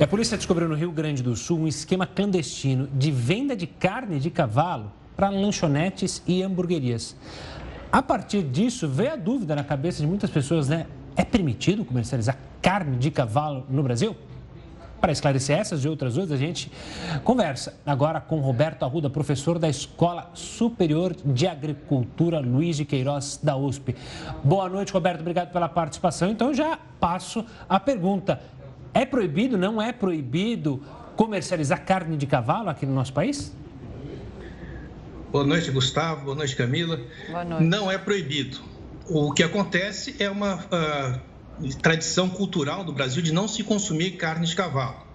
Speaker 2: E a polícia descobriu no Rio Grande do Sul um esquema clandestino de venda de carne de cavalo para lanchonetes e hamburguerias. A partir disso, veio a dúvida na cabeça de muitas pessoas, né? É permitido comercializar carne de cavalo no Brasil? Para esclarecer essas e outras dúvidas, a gente conversa agora com Roberto Arruda, professor da Escola Superior de Agricultura Luiz de Queiroz, da USP. Boa noite, Roberto. Obrigado pela participação. Então, já passo a pergunta. É proibido, não é proibido comercializar carne de cavalo aqui no nosso país?
Speaker 14: Boa noite, Gustavo. Boa noite, Camila.
Speaker 1: Boa noite.
Speaker 14: Não é proibido. O que acontece é uma uh, tradição cultural do Brasil de não se consumir carne de cavalo.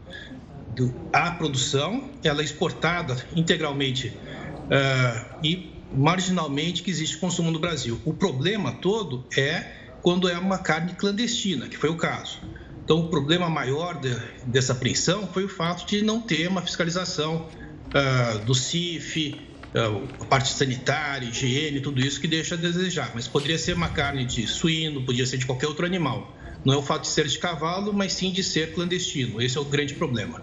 Speaker 14: A produção, ela é exportada integralmente uh, e marginalmente que existe consumo no Brasil. O problema todo é quando é uma carne clandestina, que foi o caso. Então, o problema maior de, dessa apreensão foi o fato de não ter uma fiscalização uh, do CIF, a parte sanitária, higiene, tudo isso que deixa a desejar. Mas poderia ser uma carne de suíno, podia ser de qualquer outro animal. Não é o fato de ser de cavalo, mas sim de ser clandestino. Esse é o grande problema.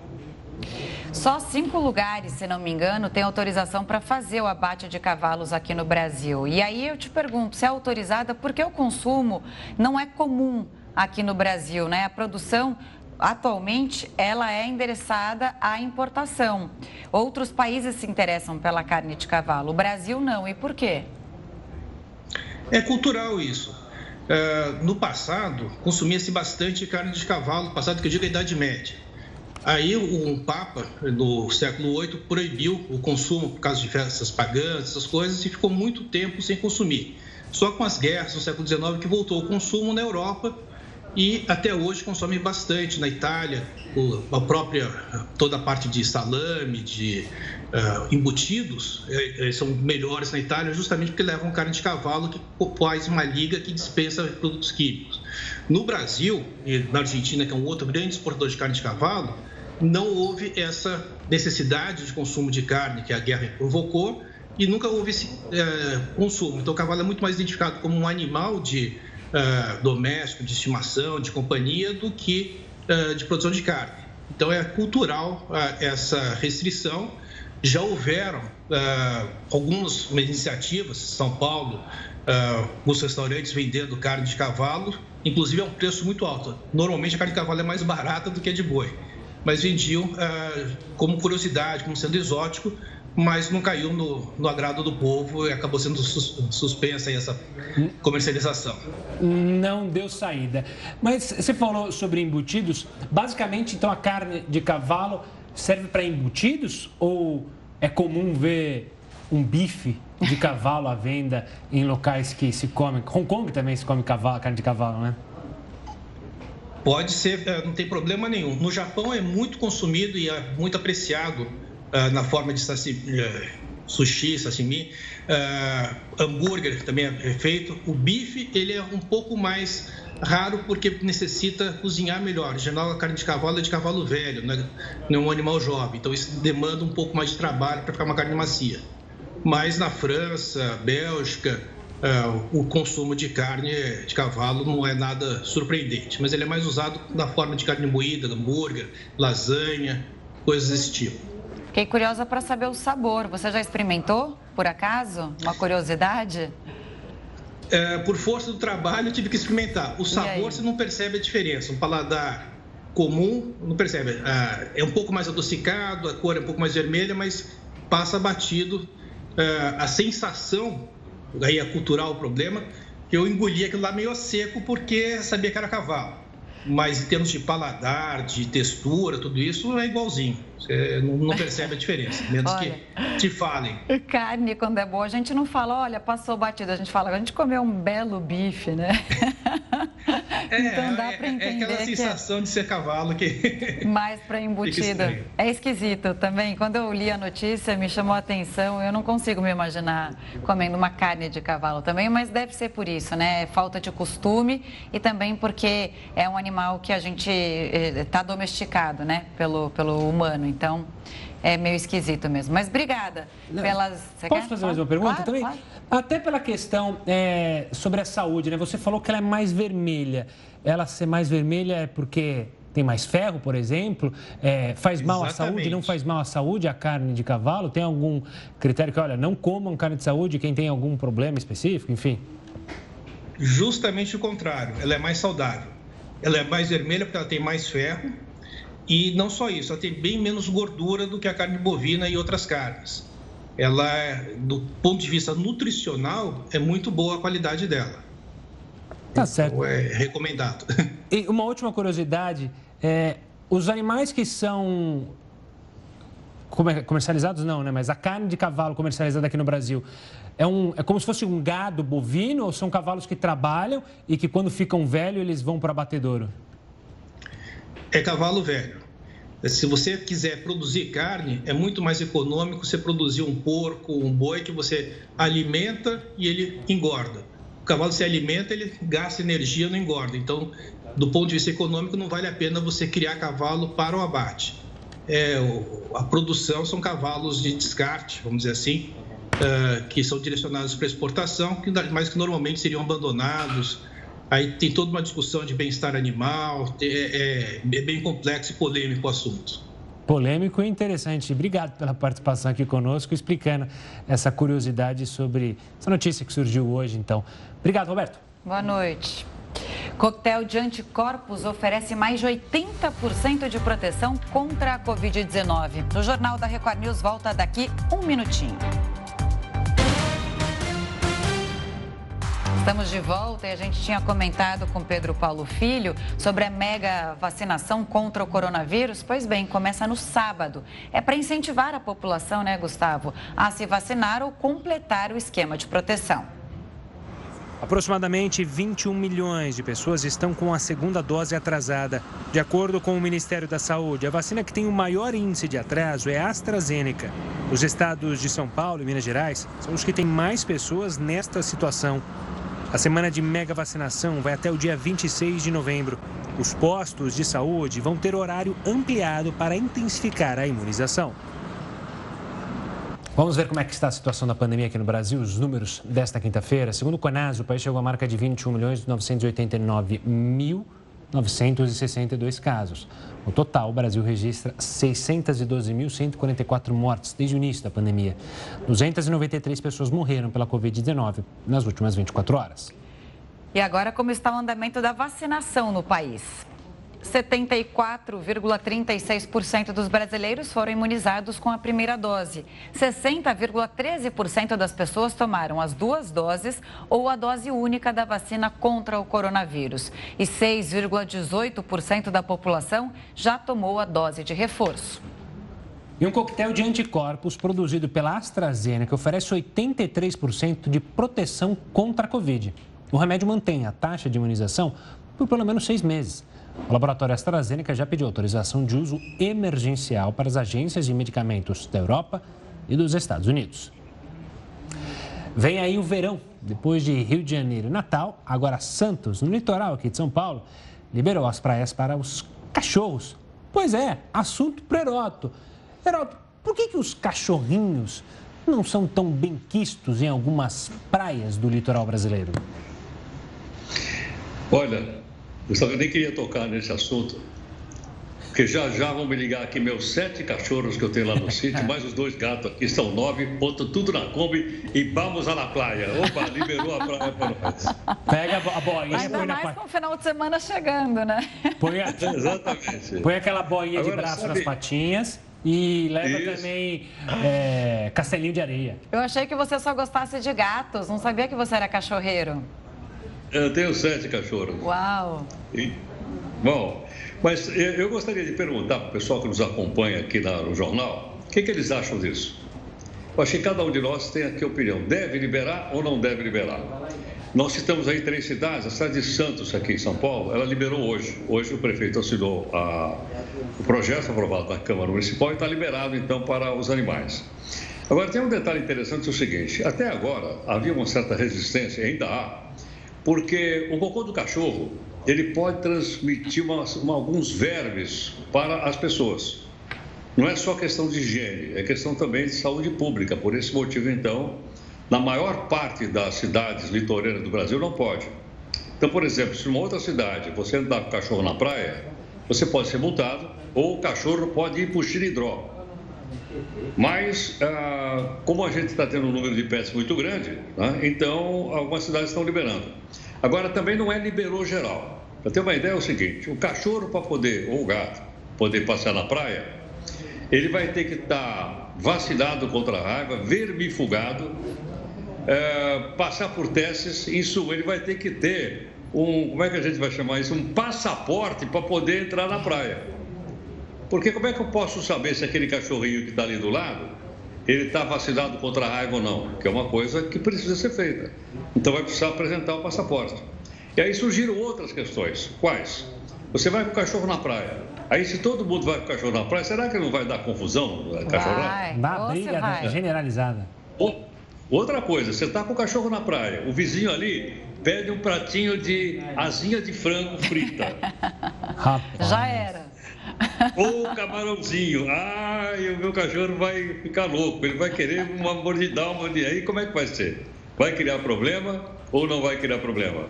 Speaker 1: Só cinco lugares, se não me engano, têm autorização para fazer o abate de cavalos aqui no Brasil. E aí eu te pergunto, se é autorizada, por que o consumo não é comum aqui no Brasil, né? A produção atualmente ela é endereçada à importação. Outros países se interessam pela carne de cavalo, o Brasil não. E por quê?
Speaker 14: É cultural isso. Uh, no passado, consumia-se bastante carne de cavalo, passado que eu digo a Idade Média. Aí um Papa, no século VIII, proibiu o consumo por causa de festas pagãs, essas coisas, e ficou muito tempo sem consumir. Só com as guerras no século XIX que voltou o consumo na Europa e até hoje consome bastante na Itália, a própria toda a parte de salame, de uh, embutidos é, são melhores na Itália justamente porque levam carne de cavalo que faz uma liga que dispensa produtos químicos. No Brasil e na Argentina, que é um outro grande exportador de carne de cavalo, não houve essa necessidade de consumo de carne que a guerra provocou e nunca houve esse uh, consumo. Então o cavalo é muito mais identificado como um animal de uh, doméstico, de estimação, de companhia, do que uh, de produção de carne. Então é cultural uh, essa restrição. Já houveram algumas iniciativas, São Paulo, os restaurantes vendendo carne de cavalo, inclusive é um preço muito alto. Normalmente a carne de cavalo é mais barata do que a de boi, mas vendiam como curiosidade, como sendo exótico, mas não caiu no, no agrado do povo e acabou sendo suspensa essa comercialização.
Speaker 2: Não deu saída. Mas você falou sobre embutidos. Basicamente, então, a carne de cavalo serve para embutidos ou é comum ver um bife de cavalo à venda em locais que se come? Hong Kong também se come cavalo, carne de cavalo, né?
Speaker 14: Pode ser, é, não tem problema nenhum. No Japão é muito consumido e é muito apreciado ah, na forma de estar se, eh, sushi, sashimi, uh, hambúrguer também é feito. O bife ele é um pouco mais raro porque necessita cozinhar melhor. Em geral, a carne de cavalo é de cavalo velho, né? não é um animal jovem. Então, isso demanda um pouco mais de trabalho para ficar uma carne macia. Mas na França, Bélgica, uh, o consumo de carne de cavalo não é nada surpreendente. Mas ele é mais usado na forma de carne moída, hambúrguer, lasanha, coisas desse tipo.
Speaker 1: Fiquei curiosa para saber o sabor. Você já experimentou, por acaso? Uma curiosidade?
Speaker 14: É, por força do trabalho, eu tive que experimentar. O sabor, você não percebe a diferença. Um paladar comum, não percebe. Ah, é um pouco mais adocicado, a cor é um pouco mais vermelha, mas passa batido. Ah, a sensação, aí é cultural o problema, que eu engoli aquilo lá meio seco porque sabia que era cavalo mas em termos de paladar, de textura, tudo isso é igualzinho. Você não percebe a diferença, menos olha, que te falem.
Speaker 1: Carne, quando é boa, a gente não fala, olha, passou batido. A gente fala, a gente comeu um belo bife, né? [LAUGHS]
Speaker 14: É, então dá para entender. É, é aquela sensação é... de ser cavalo que. [LAUGHS]
Speaker 1: Mais para embutido. É esquisito também. Quando eu li a notícia, me chamou a atenção. Eu não consigo me imaginar comendo uma carne de cavalo também, mas deve ser por isso, né? Falta de costume e também porque é um animal que a gente está eh, domesticado, né? Pelo, pelo humano. Então é meio esquisito mesmo. Mas obrigada Não, pelas.
Speaker 2: Você posso quer? fazer mais uma pergunta claro, também? Claro. Até pela questão é, sobre a saúde, né? Você falou que ela é mais vermelha. Ela ser mais vermelha é porque tem mais ferro, por exemplo? É, faz mal Exatamente. à saúde? Não faz mal à saúde a carne de cavalo? Tem algum critério que, olha, não comam carne de saúde quem tem algum problema específico, enfim?
Speaker 14: Justamente o contrário. Ela é mais saudável. Ela é mais vermelha porque ela tem mais ferro e não só isso, ela tem bem menos gordura do que a carne bovina e outras carnes. Ela, do ponto de vista nutricional, é muito boa a qualidade dela.
Speaker 2: Tá então, certo.
Speaker 14: É recomendado. [LAUGHS]
Speaker 2: E uma última curiosidade: é, os animais que são comercializados, não, né? Mas a carne de cavalo comercializada aqui no Brasil é, um, é como se fosse um gado bovino ou são cavalos que trabalham e que quando ficam velhos eles vão para abatedouro?
Speaker 14: É cavalo velho. Se você quiser produzir carne, é muito mais econômico você produzir um porco, um boi que você alimenta e ele engorda. O cavalo se alimenta, ele gasta energia, não engorda. Então, do ponto de vista econômico, não vale a pena você criar cavalo para o abate. É, a produção são cavalos de descarte, vamos dizer assim, uh, que são direcionados para exportação, mas que normalmente seriam abandonados, Aí tem toda uma discussão de bem-estar animal, é, é, é bem complexo e polêmico o assunto.
Speaker 2: Polêmico e interessante. Obrigado pela participação aqui conosco, explicando essa curiosidade sobre essa notícia que surgiu hoje, então. Obrigado, Roberto.
Speaker 1: Boa noite. Coquetel de anticorpos oferece mais de 80% de proteção contra a Covid-19. O Jornal da Record News volta daqui um minutinho. Estamos de volta e a gente tinha comentado com Pedro Paulo Filho sobre a mega vacinação contra o coronavírus. Pois bem, começa no sábado. É para incentivar a população, né, Gustavo, a se vacinar ou completar o esquema de proteção.
Speaker 2: Aproximadamente 21 milhões de pessoas estão com a segunda dose atrasada. De acordo com o Ministério da Saúde, a vacina que tem o maior índice de atraso é a AstraZeneca. Os estados de São Paulo e Minas Gerais são os que têm mais pessoas nesta situação. A semana de mega vacinação vai até o dia 26 de novembro. Os postos de saúde vão ter horário ampliado para intensificar a imunização. Vamos ver como é que está a situação da pandemia aqui no Brasil. Os números desta quinta-feira. Segundo o Conas, o país chegou à marca de 21 milhões 989 mil 962 casos. No total, o Brasil registra 612.144 mortes desde o início da pandemia. 293 pessoas morreram pela Covid-19 nas últimas 24 horas.
Speaker 1: E agora, como está o andamento da vacinação no país? 74,36% dos brasileiros foram imunizados com a primeira dose. 60,13% das pessoas tomaram as duas doses ou a dose única da vacina contra o coronavírus. E 6,18% da população já tomou a dose de reforço.
Speaker 2: E um coquetel de anticorpos produzido pela AstraZeneca oferece 83% de proteção contra a Covid. O remédio mantém a taxa de imunização por pelo menos seis meses. O laboratório AstraZeneca já pediu autorização de uso emergencial para as agências de medicamentos da Europa e dos Estados Unidos. Vem aí o verão. Depois de Rio de Janeiro e Natal, agora Santos, no litoral aqui de São Paulo, liberou as praias para os cachorros. Pois é, assunto para Heroto. Heroto, por que, que os cachorrinhos não são tão bem quistos em algumas praias do litoral brasileiro?
Speaker 11: Olha, eu nem queria tocar nesse assunto, porque já já vão me ligar aqui meus sete cachorros que eu tenho lá no sítio, [LAUGHS] mais os dois gatos aqui, são nove, botam tudo na Kombi e vamos à praia. Opa, liberou a praia para nós.
Speaker 2: Pega a boinha
Speaker 1: Ainda põe mais na... com o final de semana chegando, né?
Speaker 2: Põe, a... [LAUGHS]
Speaker 11: Exatamente.
Speaker 2: põe aquela boinha Agora, de braço sabe... nas patinhas e leva Isso. também é, castelinho de areia.
Speaker 1: Eu achei que você só gostasse de gatos, não sabia que você era cachorreiro.
Speaker 11: Eu tenho sete cachorros.
Speaker 1: Uau!
Speaker 11: E, bom, mas eu gostaria de perguntar para o pessoal que nos acompanha aqui no jornal, o que, que eles acham disso? Eu acho que cada um de nós tem aqui a opinião. Deve liberar ou não deve liberar? Nós citamos aí três cidades. A cidade de Santos, aqui em São Paulo, ela liberou hoje. Hoje o prefeito assinou a, o projeto aprovado na Câmara Municipal e está liberado, então, para os animais. Agora, tem um detalhe interessante, é o seguinte. Até agora, havia uma certa resistência, ainda há, porque o cocô do cachorro ele pode transmitir uma, uma, alguns vermes para as pessoas. Não é só questão de higiene, é questão também de saúde pública. Por esse motivo, então, na maior parte das cidades litorâneas do Brasil não pode. Então, por exemplo, se numa outra cidade você andar com o cachorro na praia, você pode ser multado ou o cachorro pode ir para o xiridró. Mas, ah, como a gente está tendo um número de pets muito grande, né, então algumas cidades estão liberando. Agora, também não é liberou geral. Para ter uma ideia, é o seguinte: o cachorro, para poder, ou o gato, poder passear na praia, ele vai ter que estar tá vacinado contra a raiva, vermifugado, é, passar por testes. Isso, ele vai ter que ter um, como é que a gente vai chamar isso? Um passaporte para poder entrar na praia. Porque como é que eu posso saber se aquele cachorrinho que está ali do lado, ele está vacinado contra a raiva ou não? Que é uma coisa que precisa ser feita. Então vai precisar apresentar o passaporte. E aí surgiram outras questões. Quais? Você vai com o cachorro na praia. Aí, se todo mundo vai com o cachorro na praia, será que não vai dar confusão?
Speaker 1: Vai.
Speaker 2: Dá briga vai. generalizada.
Speaker 11: Outra coisa, você está com o cachorro na praia, o vizinho ali pede um pratinho de asinha de frango frita. [LAUGHS]
Speaker 1: Rapaz. Já era.
Speaker 11: Ou camarãozinho. Ai, o meu cachorro vai ficar louco, ele vai querer uma mordidão, uma mordidão. Aí como é que vai ser? Vai criar problema ou não vai criar problema?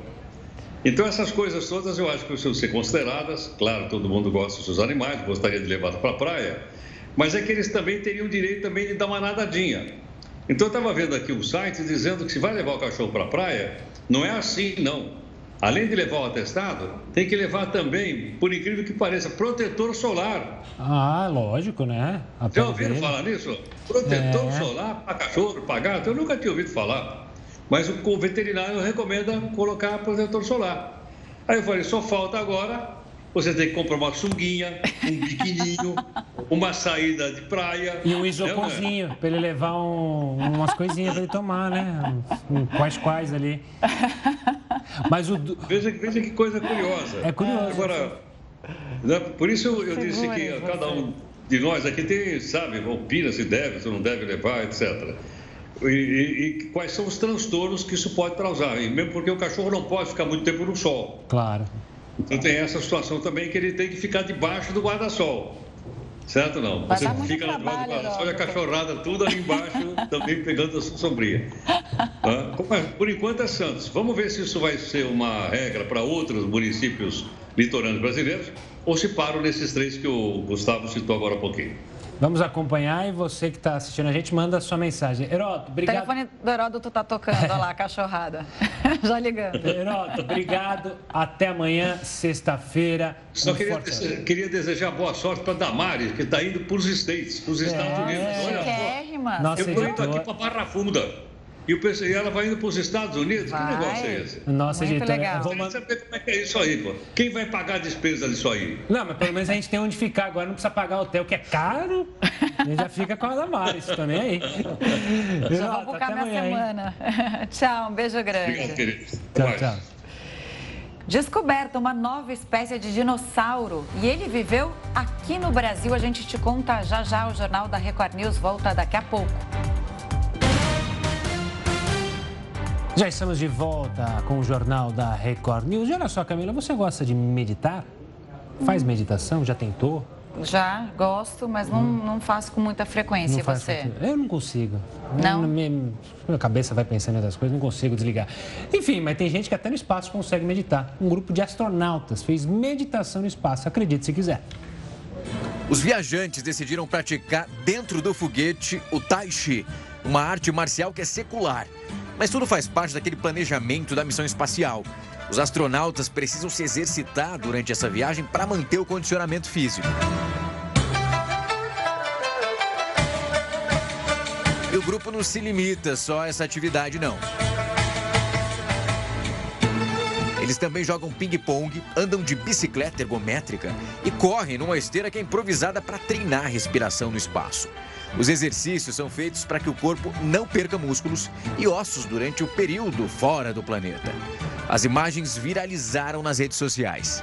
Speaker 11: Então, essas coisas todas eu acho que precisam ser consideradas. Claro, todo mundo gosta dos seus animais, gostaria de levá-los para a praia, mas é que eles também teriam direito também de dar uma nadadinha. Então, eu estava vendo aqui um site dizendo que se vai levar o cachorro para a praia, não é assim, não. Além de levar o atestado, tem que levar também, por incrível que pareça, protetor solar.
Speaker 2: Ah, lógico, né?
Speaker 11: A Já ouviram falar nisso? Protetor é. solar para cachorro, para gato? Eu nunca tinha ouvido falar. Mas o veterinário recomenda colocar protetor solar. Aí eu falei, só falta agora você tem que comprar uma sunguinha, um biquininho, [LAUGHS] uma saída de praia.
Speaker 2: E um isoporzinho, né? para ele levar um, umas coisinhas para ele tomar, né? Um, quais quais ali. [LAUGHS]
Speaker 11: Mas o... veja, veja que coisa curiosa.
Speaker 2: É curioso.
Speaker 11: Agora, né, por isso eu, eu disse que cada um de nós aqui tem, sabe, opina se deve, se não deve levar, etc. E, e, e, quais são os transtornos que isso pode causar. E mesmo porque o cachorro não pode ficar muito tempo no sol.
Speaker 2: Claro.
Speaker 11: Então tem essa situação também que ele tem que ficar debaixo do guarda-sol. Certo não?
Speaker 1: Vai Você fica lá debaixo do
Speaker 11: e a cachorrada tudo ali embaixo, [LAUGHS] também pegando a sombria. Por enquanto é Santos. Vamos ver se isso vai ser uma regra para outros municípios litorâneos brasileiros ou se param nesses três que o Gustavo citou agora há pouquinho.
Speaker 2: Vamos acompanhar e você que está assistindo a gente, manda a sua mensagem. Heroto, obrigado.
Speaker 1: O telefone do Heródoto está tocando, olha lá, [LAUGHS] cachorrada. [LAUGHS] Já ligando.
Speaker 2: Heroto, obrigado. Até amanhã, sexta-feira.
Speaker 11: Só um queria, queria, desejar boa sorte para Damares, que está indo para os States, para os é, Estados Unidos.
Speaker 1: Olha
Speaker 11: só. Eu estou indo aqui para Barra Funda. E, o PC, e ela vai indo para os Estados Unidos? Vai. Que negócio é esse?
Speaker 2: Nossa, Muito editora.
Speaker 1: Legal.
Speaker 11: Vamos saber como é que é isso aí, pô. Quem vai pagar a despesa disso aí?
Speaker 2: Não, mas pelo menos a gente tem onde ficar. Agora não precisa pagar hotel, que é caro. A gente já fica com a Damares também aí.
Speaker 1: Já vou buscar minha amanhã, semana. [LAUGHS] tchau, um beijo grande.
Speaker 11: Obrigado, querido.
Speaker 2: Tchau, tchau.
Speaker 1: Descoberta uma nova espécie de dinossauro e ele viveu aqui no Brasil. A gente te conta já já. O Jornal da Record News volta daqui a pouco.
Speaker 2: Já estamos de volta com o Jornal da Record News. E olha só, Camila, você gosta de meditar? Faz meditação? Já tentou?
Speaker 1: Já gosto, mas não, hum. não faço com muita frequência.
Speaker 2: Não
Speaker 1: e você?
Speaker 2: Eu não consigo.
Speaker 1: Não?
Speaker 2: Minha, minha cabeça vai pensando em outras coisas, não consigo desligar. Enfim, mas tem gente que até no espaço consegue meditar. Um grupo de astronautas fez meditação no espaço, acredite se quiser.
Speaker 15: Os viajantes decidiram praticar dentro do foguete o Tai Chi, uma arte marcial que é secular. Mas tudo faz parte daquele planejamento da missão espacial. Os astronautas precisam se exercitar durante essa viagem para manter o condicionamento físico. E o grupo não se limita só a essa atividade, não. Eles também jogam ping-pong, andam de bicicleta ergométrica e correm numa esteira que é improvisada para treinar a respiração no espaço. Os exercícios são feitos para que o corpo não perca músculos e ossos durante o período fora do planeta. As imagens viralizaram nas redes sociais.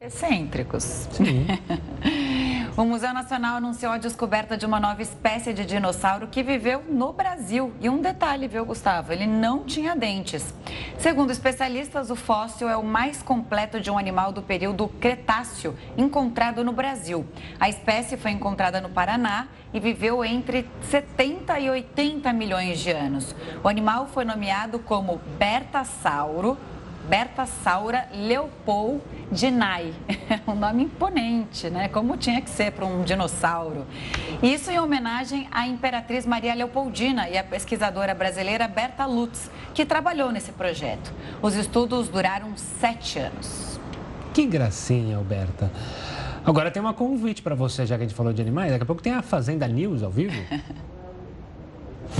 Speaker 1: Excêntricos. Sim. [LAUGHS] O Museu Nacional anunciou a descoberta de uma nova espécie de dinossauro que viveu no Brasil. E um detalhe, viu, Gustavo? Ele não tinha dentes. Segundo especialistas, o fóssil é o mais completo de um animal do período Cretáceo encontrado no Brasil. A espécie foi encontrada no Paraná e viveu entre 70 e 80 milhões de anos. O animal foi nomeado como Bertasauro Berta Saura Leopold Dinay. [LAUGHS] um nome imponente, né? Como tinha que ser para um dinossauro. Isso em homenagem à Imperatriz Maria Leopoldina e à pesquisadora brasileira Berta Lutz, que trabalhou nesse projeto. Os estudos duraram sete anos.
Speaker 2: Que gracinha, Alberta. Agora tem uma convite para você, já que a gente falou de animais. Daqui a pouco tem a Fazenda News ao vivo. [LAUGHS]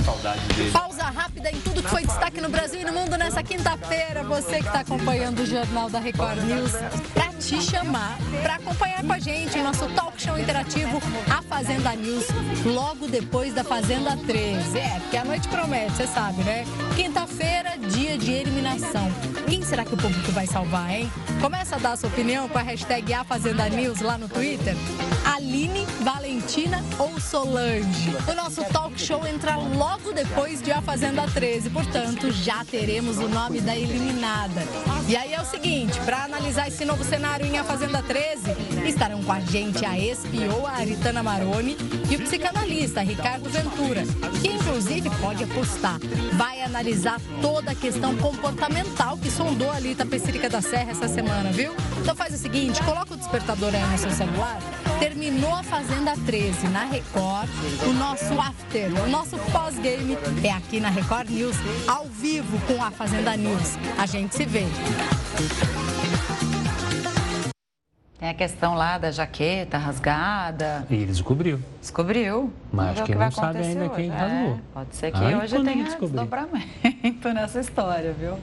Speaker 16: Saudade dele. Pausa rápida em tudo que foi destaque no Brasil e no mundo nessa quinta-feira. Você que está acompanhando o Jornal da Record News, para te chamar, para acompanhar com a gente o nosso talk show interativo, a Fazenda News, logo depois da Fazenda 13. É, porque a noite promete, você sabe, né? Quinta-feira, dia de eliminação. Quem será que o público vai salvar, hein? Começa a dar a sua opinião com a hashtag A Fazenda News lá no Twitter. Aline, Valentina ou Solange? O nosso talk show entra logo depois de A Fazenda 13, portanto, já teremos o nome da eliminada. E aí é o seguinte, para analisar esse novo cenário em A Fazenda 13, estarão com a gente a espiou a Aritana Maroni e o psicanalista Ricardo Ventura, que inclusive pode apostar, vai analisar toda a questão comportamental que sondou ali Itapecerica da Serra essa semana, viu? Então faz o seguinte, coloca o despertador aí no seu celular, terminou a Fazenda 13 na Record, o nosso after, o nosso pós-game é aqui na Record News, ao vivo com a Fazenda News. A gente se vê.
Speaker 1: Tem a questão lá da jaqueta rasgada.
Speaker 2: E ele descobriu.
Speaker 1: Descobriu.
Speaker 2: Mas acho que, que não sabe ainda
Speaker 1: hoje.
Speaker 2: quem rasgou. É,
Speaker 1: pode ser que Ai, hoje tenha desdobramento [LAUGHS] nessa história, viu?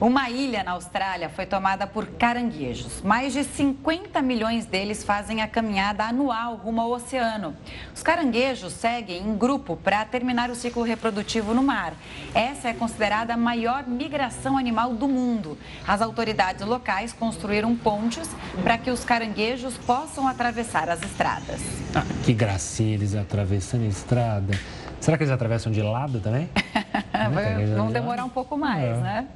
Speaker 1: Uma ilha na Austrália foi tomada por caranguejos. Mais de 50 milhões deles fazem a caminhada anual rumo ao oceano. Os caranguejos seguem em grupo para terminar o ciclo reprodutivo no mar. Essa é considerada a maior migração animal do mundo. As autoridades locais construíram pontes para que os caranguejos possam atravessar as estradas.
Speaker 2: Ah, que gracinha eles atravessando a estrada. Será que eles atravessam de lado também? [LAUGHS]
Speaker 1: Vão demorar um pouco mais, é. né?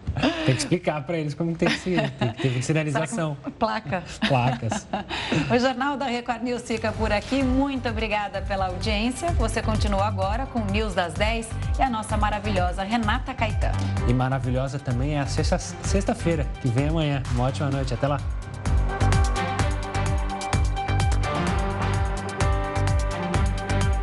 Speaker 2: Tem que explicar para eles como tem que ser. Tem que ter sinalização. [LAUGHS]
Speaker 1: Placa.
Speaker 2: Placas. [LAUGHS]
Speaker 1: o Jornal da Record News fica por aqui. Muito obrigada pela audiência. Você continua agora com o News das 10 e a nossa maravilhosa Renata Caetano.
Speaker 2: E maravilhosa também é a sexta-feira, que vem amanhã. Uma ótima noite. Até lá.